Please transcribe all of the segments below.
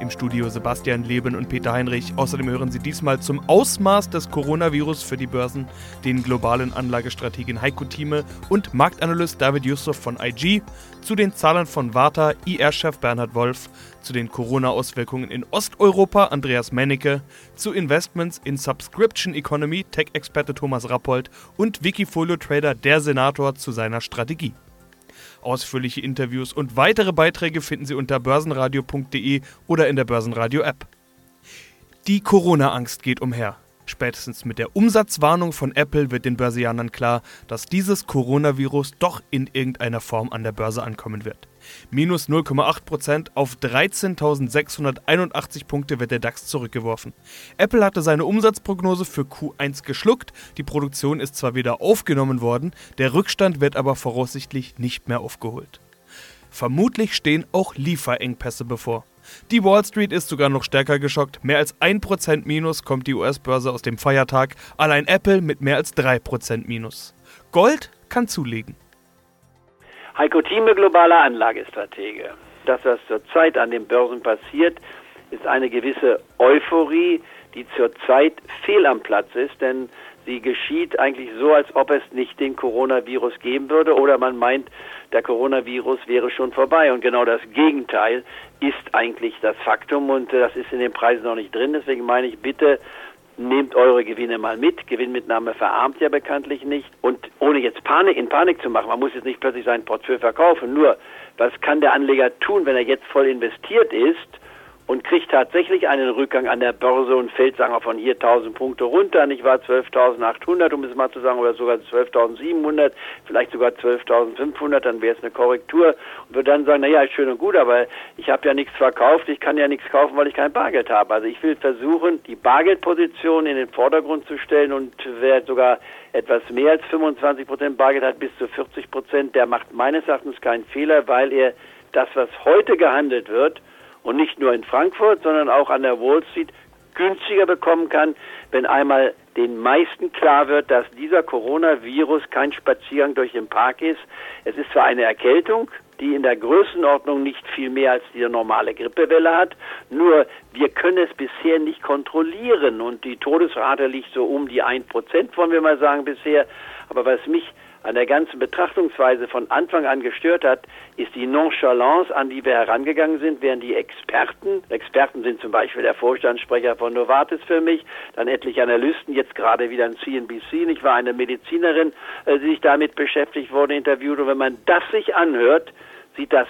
Im Studio Sebastian Leben und Peter Heinrich. Außerdem hören Sie diesmal zum Ausmaß des Coronavirus für die Börsen den globalen Anlagestrategen Heiko Thieme und Marktanalyst David Yusuf von IG, zu den Zahlen von Warta, IR-Chef Bernhard Wolf, zu den Corona-Auswirkungen in Osteuropa Andreas Mennecke, zu Investments in Subscription Economy Tech-Experte Thomas Rappold und Wikifolio-Trader der Senator zu seiner Strategie. Ausführliche Interviews und weitere Beiträge finden Sie unter börsenradio.de oder in der Börsenradio-App. Die Corona-Angst geht umher. Spätestens mit der Umsatzwarnung von Apple wird den Börsianern klar, dass dieses Coronavirus doch in irgendeiner Form an der Börse ankommen wird. Minus 0,8% auf 13.681 Punkte wird der DAX zurückgeworfen. Apple hatte seine Umsatzprognose für Q1 geschluckt, die Produktion ist zwar wieder aufgenommen worden, der Rückstand wird aber voraussichtlich nicht mehr aufgeholt. Vermutlich stehen auch Lieferengpässe bevor. Die Wall Street ist sogar noch stärker geschockt. Mehr als 1% Minus kommt die US-Börse aus dem Feiertag. Allein Apple mit mehr als 3% Minus. Gold kann zulegen. Heiko Thieme, globaler Anlagestratege. Das, was zurzeit an den Börsen passiert, ist eine gewisse Euphorie, die zurzeit fehl am Platz ist, denn sie geschieht eigentlich so, als ob es nicht den Coronavirus geben würde oder man meint, der Coronavirus wäre schon vorbei. Und genau das Gegenteil ist eigentlich das Faktum und das ist in den Preisen noch nicht drin. Deswegen meine ich, bitte nehmt eure Gewinne mal mit. Gewinnmitnahme verarmt ja bekanntlich nicht. Und ohne jetzt Panik in Panik zu machen, man muss jetzt nicht plötzlich sein Portfolio verkaufen. Nur, was kann der Anleger tun, wenn er jetzt voll investiert ist? Und kriegt tatsächlich einen Rückgang an der Börse und fällt, sagen wir, von hier 1000 Punkte runter, nicht wahr, 12.800, um es mal zu sagen, oder sogar 12.700, vielleicht sogar 12.500, dann wäre es eine Korrektur und würde dann sagen, naja, ist schön und gut, aber ich habe ja nichts verkauft, ich kann ja nichts kaufen, weil ich kein Bargeld habe. Also ich will versuchen, die Bargeldposition in den Vordergrund zu stellen und wer sogar etwas mehr als 25 Prozent Bargeld hat, bis zu 40 Prozent, der macht meines Erachtens keinen Fehler, weil er das, was heute gehandelt wird, und nicht nur in Frankfurt, sondern auch an der Wall Street günstiger bekommen kann, wenn einmal den meisten klar wird, dass dieser Coronavirus kein Spaziergang durch den Park ist. Es ist zwar eine Erkältung, die in der Größenordnung nicht viel mehr als die normale Grippewelle hat, nur wir können es bisher nicht kontrollieren und die Todesrate liegt so um die 1%, wollen wir mal sagen, bisher. Aber was mich an der ganzen Betrachtungsweise von Anfang an gestört hat, ist die Nonchalance, an die wir herangegangen sind, während die Experten, Experten sind zum Beispiel der Vorstandssprecher von Novartis für mich, dann etliche Analysten, jetzt gerade wieder ein CNBC, ich war eine Medizinerin, äh, die sich damit beschäftigt wurde, interviewt, und wenn man das sich anhört, sieht das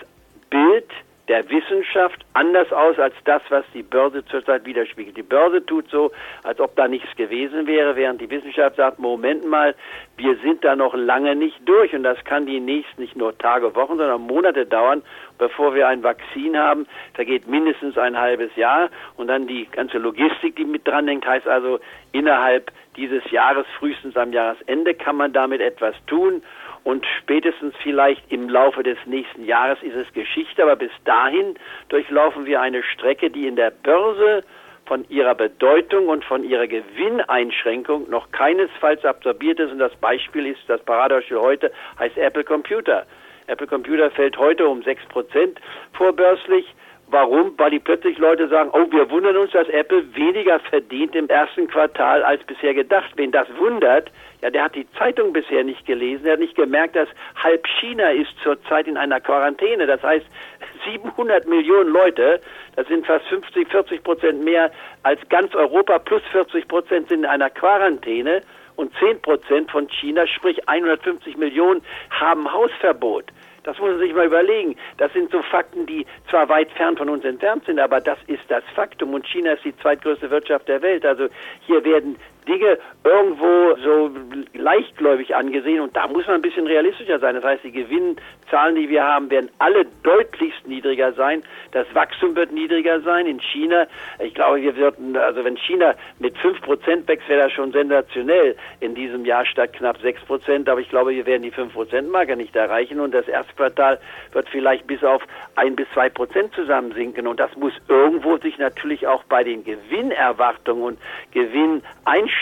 Bild der Wissenschaft anders aus als das, was die Börse zurzeit widerspiegelt. Die Börse tut so, als ob da nichts gewesen wäre, während die Wissenschaft sagt, Moment mal, wir sind da noch lange nicht durch und das kann die nächsten nicht nur Tage, Wochen, sondern Monate dauern, bevor wir ein Vakzin haben. Da geht mindestens ein halbes Jahr und dann die ganze Logistik, die mit dran hängt, heißt also innerhalb dieses Jahres, frühestens am Jahresende, kann man damit etwas tun und spätestens vielleicht im Laufe des nächsten Jahres ist es Geschichte, aber bis dahin durchlaufen wir eine Strecke, die in der Börse von ihrer Bedeutung und von ihrer Gewinneinschränkung noch keinesfalls absorbiert ist. Und das Beispiel ist, das Paradebeispiel heute heißt Apple Computer. Apple Computer fällt heute um 6% vorbörslich. Warum? Weil die plötzlich Leute sagen, oh, wir wundern uns, dass Apple weniger verdient im ersten Quartal als bisher gedacht. Wen das wundert, ja, der hat die Zeitung bisher nicht gelesen. Er hat nicht gemerkt, dass halb China ist zurzeit in einer Quarantäne. Das heißt, 700 Millionen Leute, das sind fast 50, 40 Prozent mehr als ganz Europa, plus 40 Prozent sind in einer Quarantäne und 10 Prozent von China, sprich 150 Millionen, haben Hausverbot. Das muss man sich mal überlegen. Das sind so Fakten, die zwar weit fern von uns entfernt sind, aber das ist das Faktum. Und China ist die zweitgrößte Wirtschaft der Welt. Also hier werden Dinge irgendwo so leichtgläubig angesehen und da muss man ein bisschen realistischer sein. Das heißt, die Gewinnzahlen, die wir haben, werden alle deutlichst niedriger sein. Das Wachstum wird niedriger sein. In China, ich glaube, wir würden, also wenn China mit 5% wächst, wäre das schon sensationell in diesem Jahr statt knapp 6%. Aber ich glaube, wir werden die 5%-Marke nicht erreichen und das Erstquartal wird vielleicht bis auf 1 bis 2% zusammensinken. Und das muss irgendwo sich natürlich auch bei den Gewinnerwartungen und Gewinneinstellungen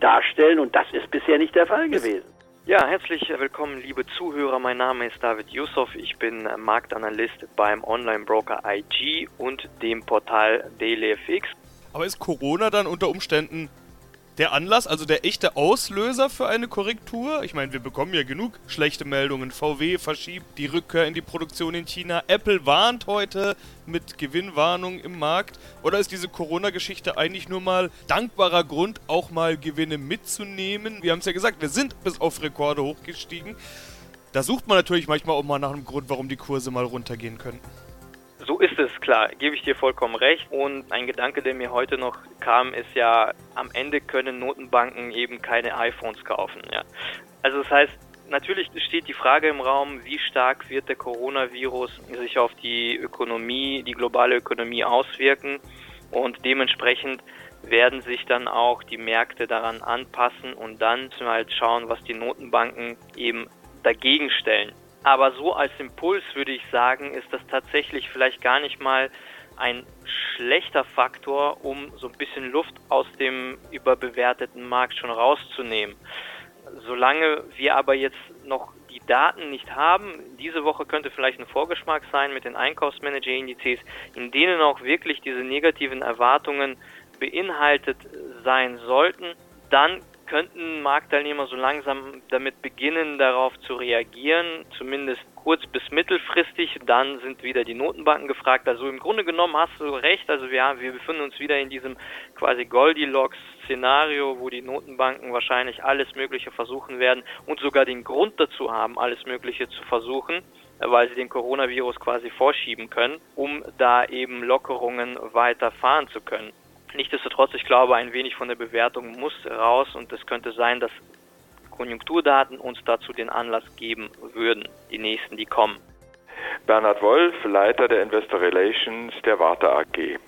darstellen. Und das ist bisher nicht der Fall gewesen. Ja, herzlich willkommen, liebe Zuhörer. Mein Name ist David Yusuf. Ich bin Marktanalyst beim Online-Broker IG und dem Portal DailyFX. Aber ist Corona dann unter Umständen der Anlass, also der echte Auslöser für eine Korrektur? Ich meine, wir bekommen ja genug schlechte Meldungen. VW verschiebt die Rückkehr in die Produktion in China. Apple warnt heute mit Gewinnwarnung im Markt. Oder ist diese Corona-Geschichte eigentlich nur mal dankbarer Grund, auch mal Gewinne mitzunehmen? Wir haben es ja gesagt, wir sind bis auf Rekorde hochgestiegen. Da sucht man natürlich manchmal auch mal nach einem Grund, warum die Kurse mal runtergehen könnten. So ist es, klar, gebe ich dir vollkommen recht. Und ein Gedanke, der mir heute noch kam, ist ja, am Ende können Notenbanken eben keine iPhones kaufen. Ja. Also das heißt, natürlich steht die Frage im Raum, wie stark wird der Coronavirus sich auf die Ökonomie, die globale Ökonomie auswirken. Und dementsprechend werden sich dann auch die Märkte daran anpassen und dann halt schauen, was die Notenbanken eben dagegen stellen. Aber so als Impuls würde ich sagen, ist das tatsächlich vielleicht gar nicht mal ein schlechter Faktor, um so ein bisschen Luft aus dem überbewerteten Markt schon rauszunehmen. Solange wir aber jetzt noch die Daten nicht haben, diese Woche könnte vielleicht ein Vorgeschmack sein mit den Einkaufsmanager-Indizes, in denen auch wirklich diese negativen Erwartungen beinhaltet sein sollten, dann könnten Marktteilnehmer so langsam damit beginnen, darauf zu reagieren, zumindest kurz- bis mittelfristig. Dann sind wieder die Notenbanken gefragt. Also im Grunde genommen hast du recht. Also wir, wir befinden uns wieder in diesem quasi Goldilocks-Szenario, wo die Notenbanken wahrscheinlich alles Mögliche versuchen werden und sogar den Grund dazu haben, alles Mögliche zu versuchen weil sie den Coronavirus quasi vorschieben können, um da eben Lockerungen weiter fahren zu können. Nichtsdestotrotz, ich glaube, ein wenig von der Bewertung muss raus und es könnte sein, dass Konjunkturdaten uns dazu den Anlass geben würden, die nächsten, die kommen. Bernhard Wolf, Leiter der Investor Relations der Warte AG.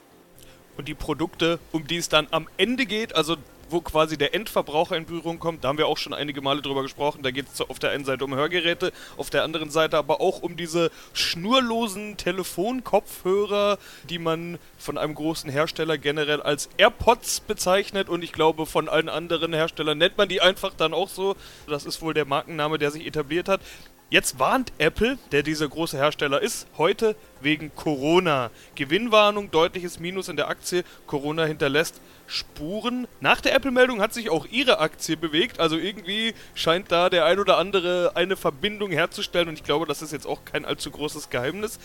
Und die Produkte, um die es dann am Ende geht, also wo quasi der Endverbraucher in Berührung kommt. Da haben wir auch schon einige Male drüber gesprochen. Da geht es auf der einen Seite um Hörgeräte, auf der anderen Seite aber auch um diese schnurlosen Telefonkopfhörer, die man von einem großen Hersteller generell als AirPods bezeichnet und ich glaube von allen anderen Herstellern nennt man die einfach dann auch so. Das ist wohl der Markenname, der sich etabliert hat. Jetzt warnt Apple, der dieser große Hersteller ist, heute wegen Corona. Gewinnwarnung, deutliches Minus in der Aktie. Corona hinterlässt Spuren. Nach der Apple-Meldung hat sich auch ihre Aktie bewegt. Also irgendwie scheint da der ein oder andere eine Verbindung herzustellen. Und ich glaube, das ist jetzt auch kein allzu großes Geheimnis.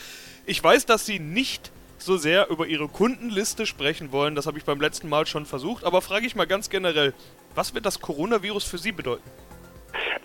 Ich weiß, dass sie nicht so sehr über ihre Kundenliste sprechen wollen. Das habe ich beim letzten Mal schon versucht. Aber frage ich mal ganz generell, was wird das Coronavirus für Sie bedeuten?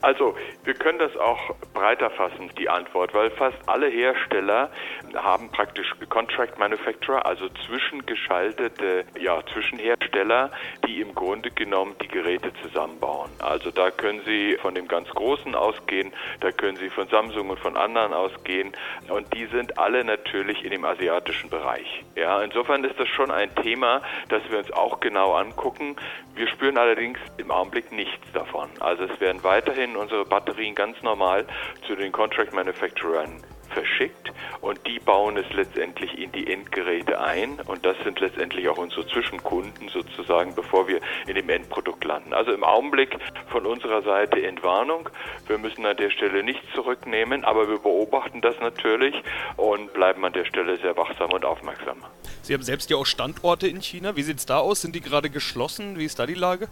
Also, wir können das auch breiter fassen, die Antwort, weil fast alle Hersteller haben praktisch Contract Manufacturer, also zwischengeschaltete ja, Zwischenhersteller, die im Grunde genommen die Geräte zusammenbauen. Also da können Sie von dem ganz Großen ausgehen, da können Sie von Samsung und von anderen ausgehen und die sind alle natürlich in dem asiatischen Bereich. Ja, insofern ist das schon ein Thema, das wir uns auch genau angucken. Wir spüren allerdings im Augenblick nichts davon. Also es werden weiterhin unsere Batterien ganz normal zu den Contract Manufacturern verschickt und die bauen es letztendlich in die Endgeräte ein und das sind letztendlich auch unsere Zwischenkunden sozusagen, bevor wir in dem Endprodukt landen. Also im Augenblick von unserer Seite Entwarnung. Wir müssen an der Stelle nichts zurücknehmen, aber wir beobachten das natürlich und bleiben an der Stelle sehr wachsam und aufmerksam. Sie haben selbst ja auch Standorte in China. Wie sieht es da aus? Sind die gerade geschlossen? Wie ist da die Lage?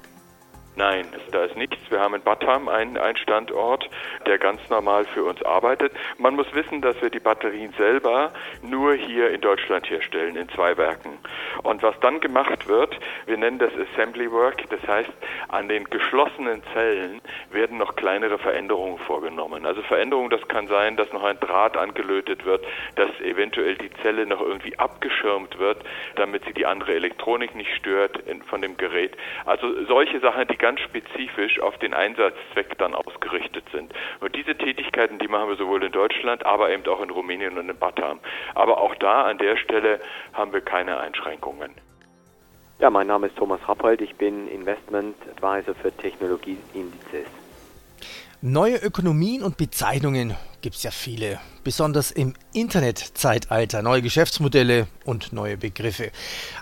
Nein, da ist nichts. Wir haben in Batam einen, einen Standort, der ganz normal für uns arbeitet. Man muss wissen, dass wir die Batterien selber nur hier in Deutschland herstellen, in zwei Werken. Und was dann gemacht wird, wir nennen das Assembly Work, das heißt, an den geschlossenen Zellen werden noch kleinere Veränderungen vorgenommen. Also Veränderungen, das kann sein, dass noch ein Draht angelötet wird, dass eventuell die Zelle noch irgendwie abgeschirmt wird, damit sie die andere Elektronik nicht stört von dem Gerät. Also solche Sachen, die ganz spezifisch auf den Einsatzzweck dann ausgerichtet sind. Und diese Tätigkeiten, die machen wir sowohl in Deutschland, aber eben auch in Rumänien und in Batam. Aber auch da an der Stelle haben wir keine Einschränkungen. Ja, mein Name ist Thomas Rappold, ich bin Investment Advisor für Technologieindizes. Neue Ökonomien und Bezeichnungen gibt es ja viele, besonders im Internetzeitalter, neue Geschäftsmodelle und neue Begriffe.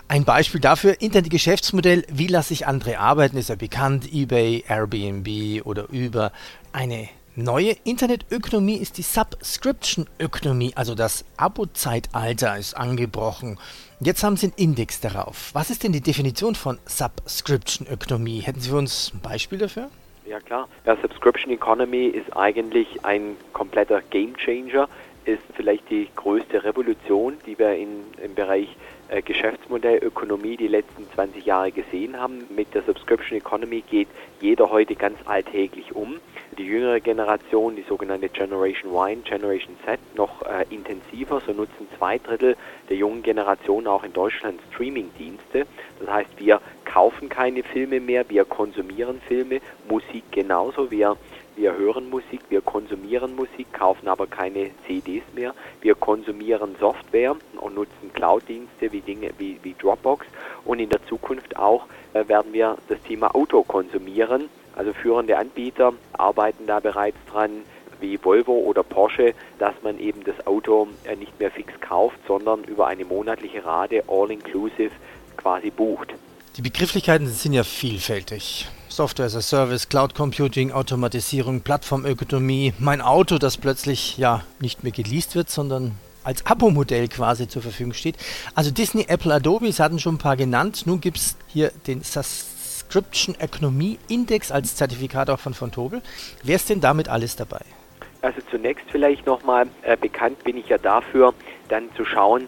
Ein Beispiel dafür, Internetgeschäftsmodell, wie lasse ich andere arbeiten, ist ja bekannt, eBay, Airbnb oder Uber. Eine neue Internetökonomie ist die Subscription-Ökonomie, also das Abo-Zeitalter ist angebrochen. Jetzt haben Sie einen Index darauf. Was ist denn die Definition von Subscription-Ökonomie? Hätten Sie für uns ein Beispiel dafür? Ja klar. Ja, Subscription Economy ist eigentlich ein kompletter Game Changer, ist vielleicht die größte Revolution, die wir in, im Bereich äh, Geschäftsmodell Ökonomie die letzten 20 Jahre gesehen haben. Mit der Subscription Economy geht jeder heute ganz alltäglich um. Die jüngere Generation, die sogenannte Generation Y, Generation Z, noch äh, intensiver. So nutzen zwei Drittel der jungen Generation auch in Deutschland Streaming-Dienste. Das heißt, wir kaufen keine Filme mehr, wir konsumieren Filme, Musik genauso. Wir wir hören Musik, wir konsumieren Musik, kaufen aber keine CDs mehr. Wir konsumieren Software und nutzen Cloud-Dienste wie Dinge wie, wie Dropbox. Und in der Zukunft auch äh, werden wir das Thema Auto konsumieren. Also führende Anbieter arbeiten da bereits dran, wie Volvo oder Porsche, dass man eben das Auto äh, nicht mehr fix kauft, sondern über eine monatliche Rate all-inclusive quasi bucht. Die Begrifflichkeiten sind ja vielfältig. Software as a Service, Cloud Computing, Automatisierung, Plattformökonomie, mein Auto, das plötzlich ja nicht mehr geleast wird, sondern als Abo-Modell quasi zur Verfügung steht. Also Disney, Apple, Adobe, Sie hatten schon ein paar genannt. Nun gibt es hier den Subscription Economy Index als Zertifikat auch von von Tobel. Wer ist denn damit alles dabei? Also zunächst vielleicht nochmal, äh, bekannt bin ich ja dafür, dann zu schauen,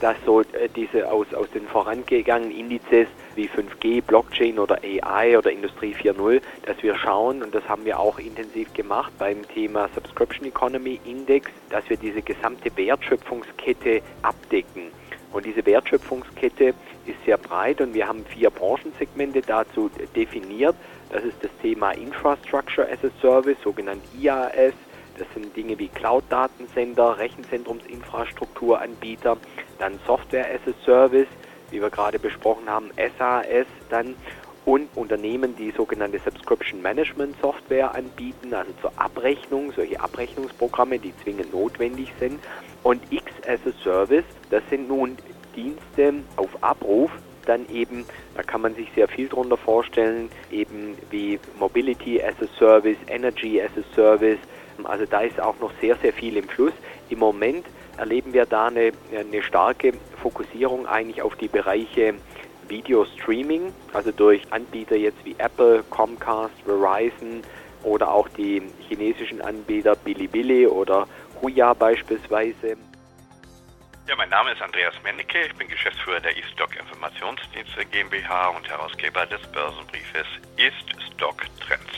dass so äh, diese aus, aus den vorangegangenen Indizes wie 5G, Blockchain oder AI oder Industrie 4.0, dass wir schauen, und das haben wir auch intensiv gemacht beim Thema Subscription Economy Index, dass wir diese gesamte Wertschöpfungskette abdecken. Und diese Wertschöpfungskette ist sehr breit und wir haben vier Branchensegmente dazu definiert. Das ist das Thema Infrastructure as a Service, sogenannt IaaS. Das sind Dinge wie Cloud-Datensender, Rechenzentrumsinfrastrukturanbieter, dann Software as a Service, wie wir gerade besprochen haben, SAS dann und Unternehmen, die sogenannte Subscription Management Software anbieten, also zur Abrechnung, solche Abrechnungsprogramme, die zwingend notwendig sind. Und X as a Service, das sind nun Dienste auf Abruf, dann eben, da kann man sich sehr viel darunter vorstellen, eben wie Mobility as a Service, Energy as a Service. Also da ist auch noch sehr, sehr viel im Fluss. Im Moment erleben wir da eine, eine starke Fokussierung eigentlich auf die Bereiche Video Streaming, also durch Anbieter jetzt wie Apple, Comcast, Verizon oder auch die chinesischen Anbieter Bilibili oder Huya beispielsweise. Ja, mein Name ist Andreas Mennecke, ich bin Geschäftsführer der eStock Informationsdienste GmbH und Herausgeber des Börsenbriefes eStock Trends.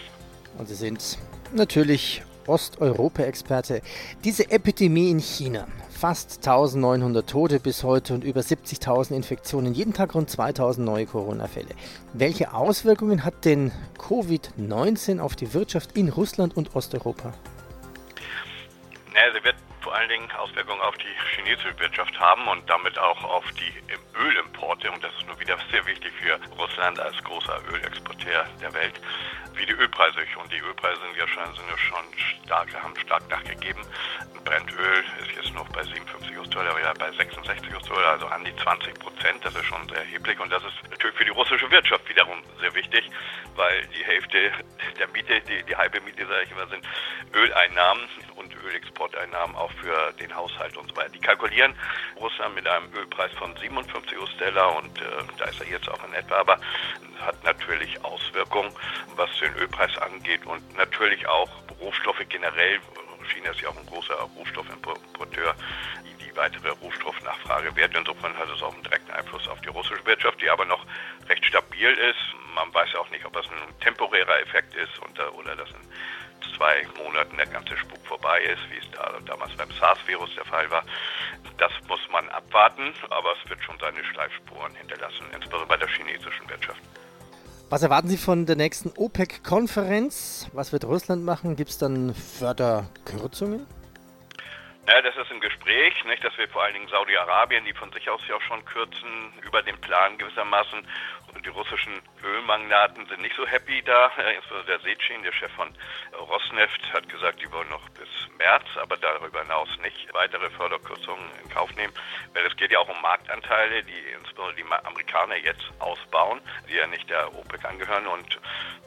Und Sie sind natürlich Osteuropa-Experte. Diese Epidemie in China fast 1900 Tote bis heute und über 70.000 Infektionen, jeden Tag rund 2000 neue Corona-Fälle. Welche Auswirkungen hat denn Covid-19 auf die Wirtschaft in Russland und Osteuropa? Ja, sie wird vor allen Dingen Auswirkungen auf die chinesische Wirtschaft haben und damit auch auf die Ölimporte. Und das ist nur wieder sehr wichtig für Russland als großer Ölexporteur der Welt wie die Ölpreise. Und die Ölpreise sind ja schon, sind ja schon stark, haben stark nachgegeben. Brennöl ist jetzt noch bei 57 US-Dollar, ja bei 66 US-Dollar, also an die 20 Prozent. Das ist schon sehr erheblich. Und das ist natürlich für die russische Wirtschaft wiederum sehr wichtig, weil die Hälfte der Miete, die, die halbe Miete, sage ich immer, sind Öleinnahmen. Und Öl Ölexporteinnahmen auch für den Haushalt und so weiter. Die kalkulieren Russland mit einem Ölpreis von 57 US-Dollar und äh, da ist er jetzt auch in etwa, aber hat natürlich Auswirkungen, was den Ölpreis angeht und natürlich auch Rohstoffe generell. China ist ja auch ein großer Rohstoffimporteur die weitere Rohstoffnachfrage wert. Insofern hat es auch einen direkten Einfluss auf die russische Wirtschaft, die aber noch recht stabil ist. Man weiß auch nicht, ob das ein temporärer Effekt ist oder, oder dass in zwei Monaten der ganze Spuk vorbei ist, wie es da damals beim SARS-Virus der Fall war. Das muss man abwarten, aber es wird schon seine Schleifspuren hinterlassen, insbesondere bei der chinesischen Wirtschaft. Was erwarten Sie von der nächsten OPEC-Konferenz? Was wird Russland machen? Gibt es dann Förderkürzungen? Ja, das ist im Gespräch, nicht, dass wir vor allen Dingen Saudi-Arabien, die von sich aus ja auch schon kürzen, über den Plan gewissermaßen. Die russischen Ölmagnaten sind nicht so happy da. Der Sechin, der Chef von Rosneft, hat gesagt, die wollen noch bis März, aber darüber hinaus nicht weitere Förderkürzungen in Kauf nehmen. Weil es geht ja auch um Marktanteile, die insbesondere die Amerikaner jetzt ausbauen, die ja nicht der OPEC angehören. Und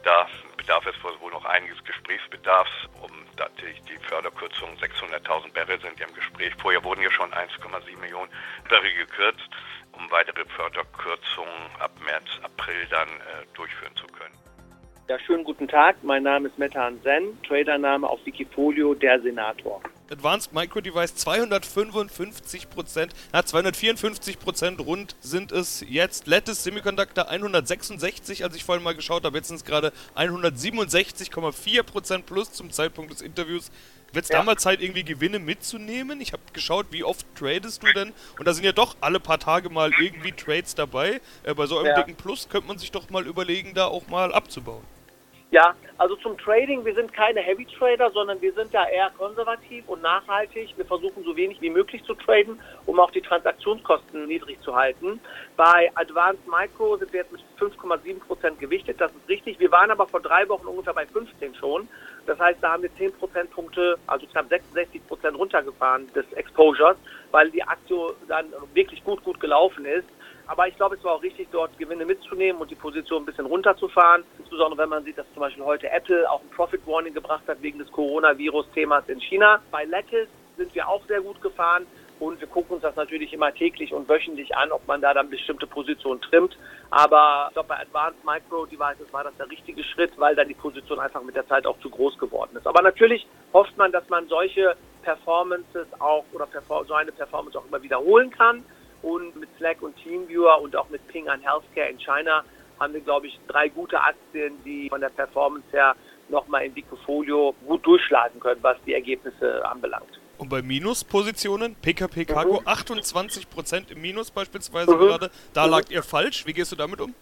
da bedarf es wohl noch einiges Gesprächsbedarfs, um natürlich die Förderkürzung 600.000 Barrel sind ja im Gespräch. Vorher wurden ja schon 1,7 Millionen Barrel gekürzt, um weitere Förderkürzungen ab März, April dann äh, durchführen zu können. Ja, schönen guten Tag. Mein Name ist Metan Zen, Tradername auf Wikifolio, der Senator. Advanced Micro Device 255 Prozent, na 254 Prozent rund sind es jetzt. Lattice Semiconductor 166, als ich vorhin mal geschaut habe, jetzt sind es gerade 167,4 Prozent plus zum Zeitpunkt des Interviews. Wird es ja. damals Zeit, irgendwie Gewinne mitzunehmen? Ich habe geschaut, wie oft tradest du denn? Und da sind ja doch alle paar Tage mal irgendwie Trades dabei. Äh, bei so einem ja. dicken Plus könnte man sich doch mal überlegen, da auch mal abzubauen. Ja, also zum Trading, wir sind keine Heavy Trader, sondern wir sind da eher konservativ und nachhaltig. Wir versuchen so wenig wie möglich zu traden, um auch die Transaktionskosten niedrig zu halten. Bei Advanced Micro sind wir jetzt mit 5,7 Prozent gewichtet, das ist richtig. Wir waren aber vor drei Wochen ungefähr bei 15 schon. Das heißt, da haben wir 10 Prozentpunkte, also knapp 66 Prozent runtergefahren des Exposures, weil die Aktie dann wirklich gut, gut gelaufen ist. Aber ich glaube, es war auch richtig, dort Gewinne mitzunehmen und die Position ein bisschen runterzufahren. Insbesondere wenn man sieht, dass zum Beispiel heute Apple auch ein Profit Warning gebracht hat wegen des Coronavirus-Themas in China. Bei Lattice sind wir auch sehr gut gefahren. Und wir gucken uns das natürlich immer täglich und wöchentlich an, ob man da dann bestimmte Positionen trimmt. Aber ich glaube, bei Advanced Micro Devices war das der richtige Schritt, weil dann die Position einfach mit der Zeit auch zu groß geworden ist. Aber natürlich hofft man, dass man solche Performances auch oder so eine Performance auch immer wiederholen kann. Und mit Slack und Teamviewer und auch mit Ping an Healthcare in China haben wir, glaube ich, drei gute Aktien, die von der Performance her nochmal in Wikifolio gut durchschlagen können, was die Ergebnisse anbelangt. Und bei Minuspositionen, PKP Cargo, mhm. 28% im Minus beispielsweise mhm. gerade, da mhm. lag ihr falsch. Wie gehst du damit um?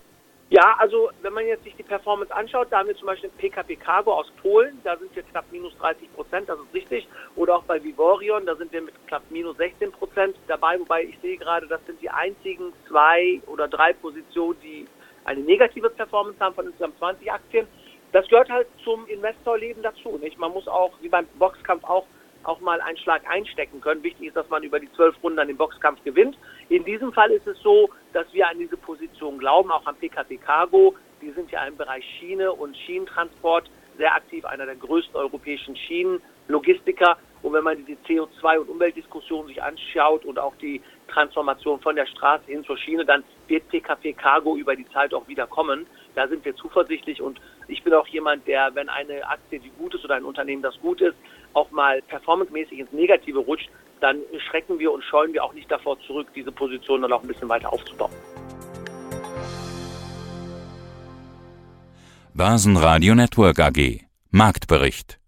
Ja, also wenn man jetzt sich die Performance anschaut, da haben wir zum Beispiel PKP Cargo aus Polen, da sind wir knapp minus 30 Prozent, das ist richtig. Oder auch bei Vivorion, da sind wir mit knapp minus 16 Prozent dabei, wobei ich sehe gerade, das sind die einzigen zwei oder drei Positionen, die eine negative Performance haben von insgesamt 20 Aktien. Das gehört halt zum Investorleben dazu. Nicht? Man muss auch, wie beim Boxkampf auch, auch mal einen Schlag einstecken können. Wichtig ist, dass man über die zwölf Runden an den Boxkampf gewinnt. In diesem Fall ist es so, dass wir an diese Position glauben, auch am PKP Cargo. Die sind ja im Bereich Schiene und Schienentransport sehr aktiv, einer der größten europäischen Schienenlogistiker. Und wenn man diese CO2- und Umweltdiskussion sich anschaut und auch die Transformation von der Straße hin zur Schiene, dann wird PKP Cargo über die Zeit auch wieder kommen. Da sind wir zuversichtlich und ich bin auch jemand, der, wenn eine Aktie, die gut ist oder ein Unternehmen, das gut ist, auch mal performancemäßig ins Negative rutscht, dann schrecken wir und scheuen wir auch nicht davor zurück, diese Position dann auch ein bisschen weiter aufzubauen. Börsenradio Network AG Marktbericht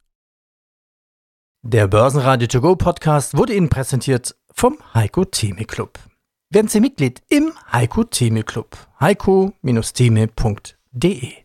Der Börsenradio To Go Podcast wurde Ihnen präsentiert vom Heiko Theme Club. Werden Sie Mitglied im Heiko Theme Club. heiko-theme.de